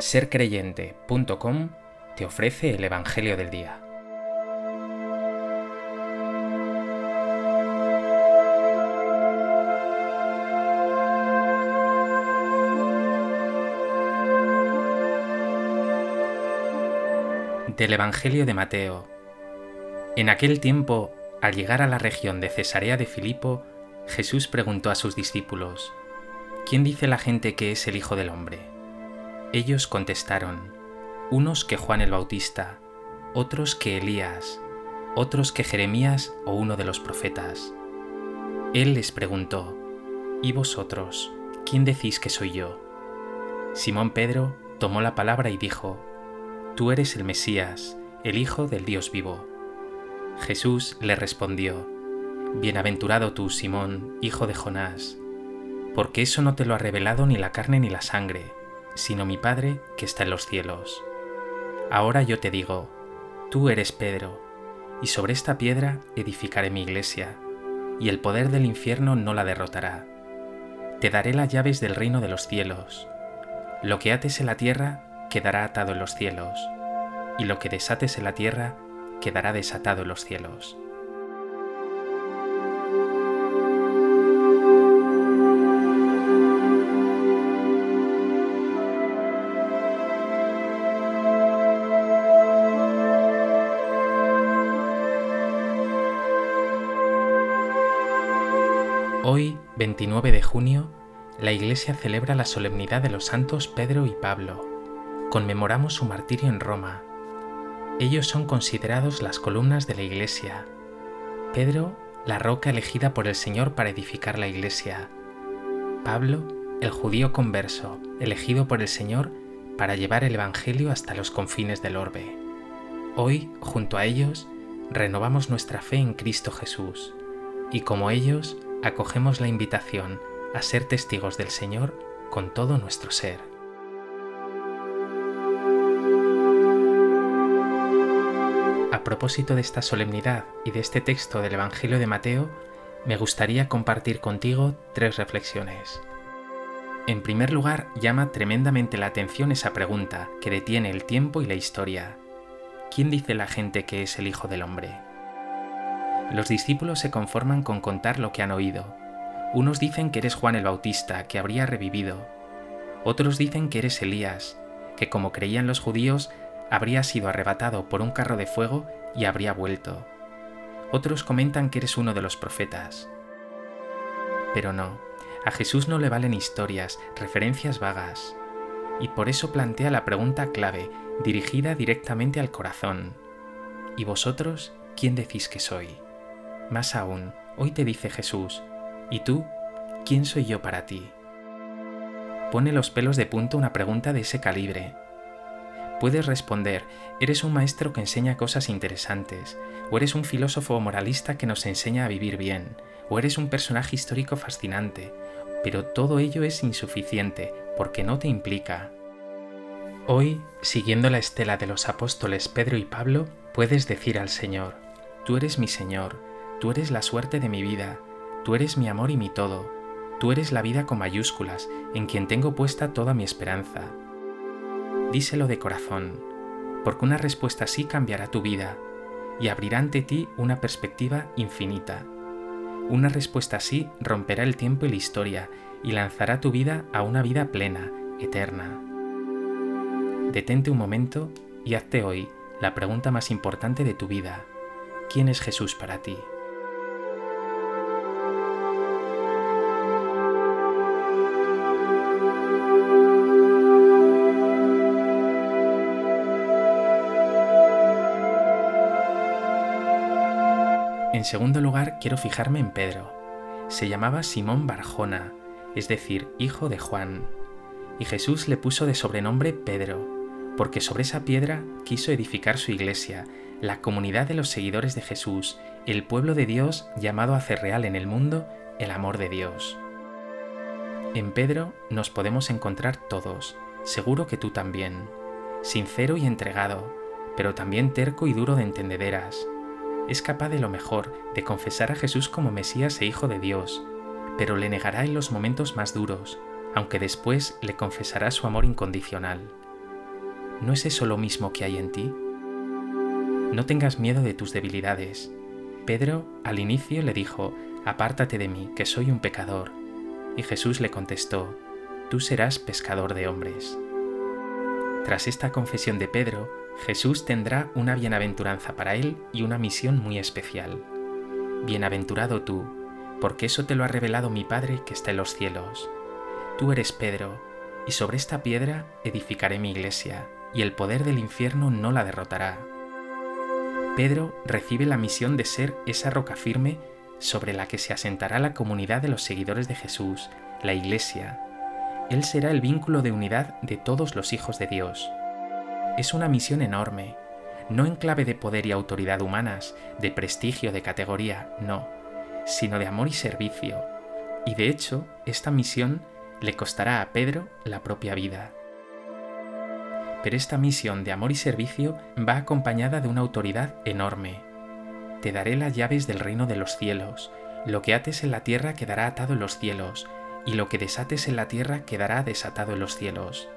sercreyente.com te ofrece el Evangelio del Día. Del Evangelio de Mateo. En aquel tiempo, al llegar a la región de Cesarea de Filipo, Jesús preguntó a sus discípulos, ¿Quién dice la gente que es el Hijo del Hombre? Ellos contestaron, unos que Juan el Bautista, otros que Elías, otros que Jeremías o uno de los profetas. Él les preguntó, ¿y vosotros, quién decís que soy yo? Simón Pedro tomó la palabra y dijo, Tú eres el Mesías, el Hijo del Dios vivo. Jesús le respondió, Bienaventurado tú, Simón, hijo de Jonás, porque eso no te lo ha revelado ni la carne ni la sangre, sino mi Padre que está en los cielos. Ahora yo te digo, tú eres Pedro, y sobre esta piedra edificaré mi iglesia, y el poder del infierno no la derrotará. Te daré las llaves del reino de los cielos. Lo que ates en la tierra quedará atado en los cielos, y lo que desates en la tierra quedará desatado en los cielos. Hoy, 29 de junio, la Iglesia celebra la solemnidad de los santos Pedro y Pablo. Conmemoramos su martirio en Roma. Ellos son considerados las columnas de la Iglesia. Pedro, la roca elegida por el Señor para edificar la Iglesia. Pablo, el judío converso, elegido por el Señor para llevar el Evangelio hasta los confines del orbe. Hoy, junto a ellos, renovamos nuestra fe en Cristo Jesús, y como ellos, acogemos la invitación a ser testigos del Señor con todo nuestro ser. A propósito de esta solemnidad y de este texto del Evangelio de Mateo, me gustaría compartir contigo tres reflexiones. En primer lugar, llama tremendamente la atención esa pregunta que detiene el tiempo y la historia. ¿Quién dice la gente que es el Hijo del Hombre? Los discípulos se conforman con contar lo que han oído. Unos dicen que eres Juan el Bautista, que habría revivido. Otros dicen que eres Elías, que como creían los judíos, habría sido arrebatado por un carro de fuego y habría vuelto. Otros comentan que eres uno de los profetas. Pero no, a Jesús no le valen historias, referencias vagas. Y por eso plantea la pregunta clave, dirigida directamente al corazón. ¿Y vosotros quién decís que soy? Más aún, hoy te dice Jesús, ¿y tú? ¿Quién soy yo para ti? Pone los pelos de punto una pregunta de ese calibre. Puedes responder, eres un maestro que enseña cosas interesantes, o eres un filósofo moralista que nos enseña a vivir bien, o eres un personaje histórico fascinante, pero todo ello es insuficiente porque no te implica. Hoy, siguiendo la estela de los apóstoles Pedro y Pablo, puedes decir al Señor, Tú eres mi Señor, Tú eres la suerte de mi vida, tú eres mi amor y mi todo, tú eres la vida con mayúsculas, en quien tengo puesta toda mi esperanza. Díselo de corazón, porque una respuesta así cambiará tu vida y abrirá ante ti una perspectiva infinita. Una respuesta así romperá el tiempo y la historia y lanzará tu vida a una vida plena, eterna. Detente un momento y hazte hoy la pregunta más importante de tu vida. ¿Quién es Jesús para ti? En segundo lugar, quiero fijarme en Pedro. Se llamaba Simón Barjona, es decir, hijo de Juan. Y Jesús le puso de sobrenombre Pedro, porque sobre esa piedra quiso edificar su iglesia, la comunidad de los seguidores de Jesús, el pueblo de Dios llamado a hacer real en el mundo el amor de Dios. En Pedro nos podemos encontrar todos, seguro que tú también, sincero y entregado, pero también terco y duro de entendederas, es capaz de lo mejor, de confesar a Jesús como Mesías e Hijo de Dios, pero le negará en los momentos más duros, aunque después le confesará su amor incondicional. ¿no es eso lo mismo que hay en ti? No tengas miedo de tus debilidades. Pedro al inicio le dijo, Apártate de mí, que soy un pecador. Y Jesús le contestó, Tú serás pescador de hombres. Tras esta confesión de Pedro, Jesús tendrá una bienaventuranza para él y una misión muy especial. Bienaventurado tú, porque eso te lo ha revelado mi Padre que está en los cielos. Tú eres Pedro, y sobre esta piedra edificaré mi iglesia, y el poder del infierno no la derrotará. Pedro recibe la misión de ser esa roca firme sobre la que se asentará la comunidad de los seguidores de Jesús, la iglesia. Él será el vínculo de unidad de todos los hijos de Dios. Es una misión enorme, no en clave de poder y autoridad humanas, de prestigio, de categoría, no, sino de amor y servicio. Y de hecho, esta misión le costará a Pedro la propia vida. Pero esta misión de amor y servicio va acompañada de una autoridad enorme. Te daré las llaves del reino de los cielos. Lo que ates en la tierra quedará atado en los cielos, y lo que desates en la tierra quedará desatado en los cielos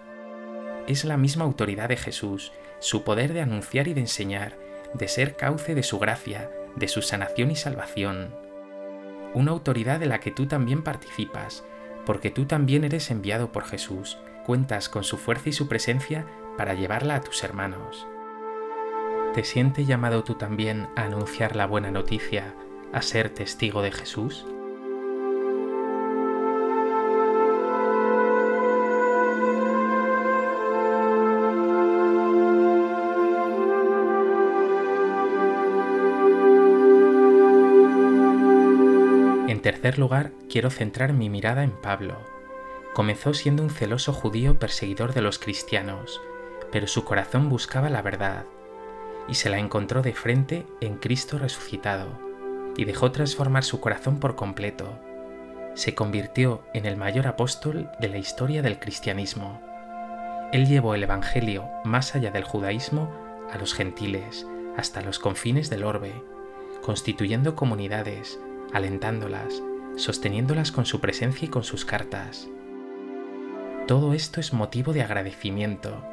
es la misma autoridad de Jesús, su poder de anunciar y de enseñar, de ser cauce de su gracia, de su sanación y salvación. Una autoridad de la que tú también participas, porque tú también eres enviado por Jesús, cuentas con su fuerza y su presencia para llevarla a tus hermanos. ¿Te sientes llamado tú también a anunciar la buena noticia, a ser testigo de Jesús? Tercer lugar, quiero centrar mi mirada en Pablo. Comenzó siendo un celoso judío perseguidor de los cristianos, pero su corazón buscaba la verdad, y se la encontró de frente en Cristo resucitado, y dejó transformar su corazón por completo. Se convirtió en el mayor apóstol de la historia del cristianismo. Él llevó el Evangelio más allá del judaísmo a los gentiles, hasta los confines del orbe, constituyendo comunidades, alentándolas, sosteniéndolas con su presencia y con sus cartas. Todo esto es motivo de agradecimiento.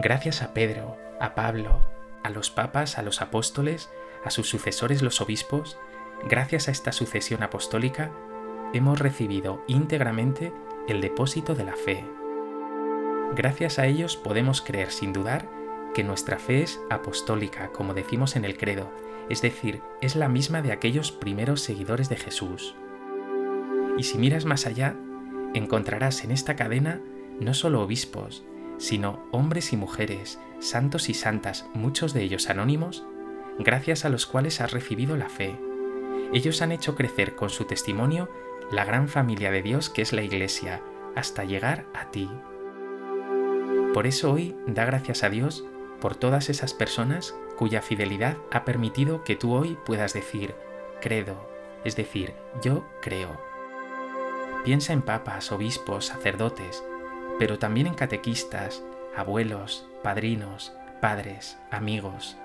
Gracias a Pedro, a Pablo, a los papas, a los apóstoles, a sus sucesores los obispos, gracias a esta sucesión apostólica, hemos recibido íntegramente el depósito de la fe. Gracias a ellos podemos creer sin dudar que nuestra fe es apostólica, como decimos en el credo, es decir, es la misma de aquellos primeros seguidores de Jesús. Y si miras más allá, encontrarás en esta cadena no solo obispos, sino hombres y mujeres, santos y santas, muchos de ellos anónimos, gracias a los cuales has recibido la fe. Ellos han hecho crecer con su testimonio la gran familia de Dios que es la Iglesia, hasta llegar a ti. Por eso hoy da gracias a Dios por todas esas personas cuya fidelidad ha permitido que tú hoy puedas decir, credo, es decir, yo creo. Piensa en papas, obispos, sacerdotes, pero también en catequistas, abuelos, padrinos, padres, amigos,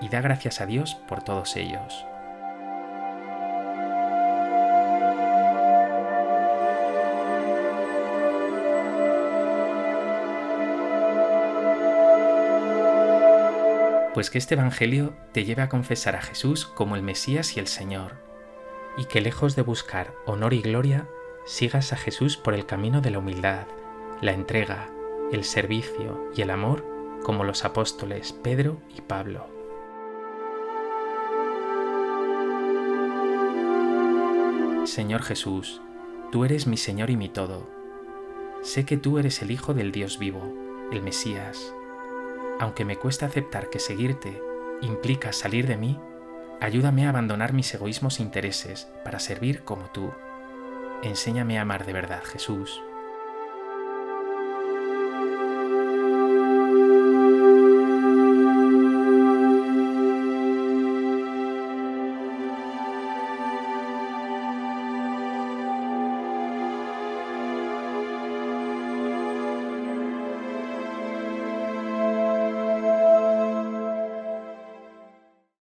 y da gracias a Dios por todos ellos. Pues que este Evangelio te lleve a confesar a Jesús como el Mesías y el Señor, y que lejos de buscar honor y gloria, sigas a Jesús por el camino de la humildad, la entrega, el servicio y el amor como los apóstoles Pedro y Pablo. Señor Jesús, tú eres mi Señor y mi todo. Sé que tú eres el Hijo del Dios vivo, el Mesías, aunque me cuesta aceptar que seguirte implica salir de mí, ayúdame a abandonar mis egoísmos e intereses para servir como tú. Enséñame a amar de verdad, Jesús.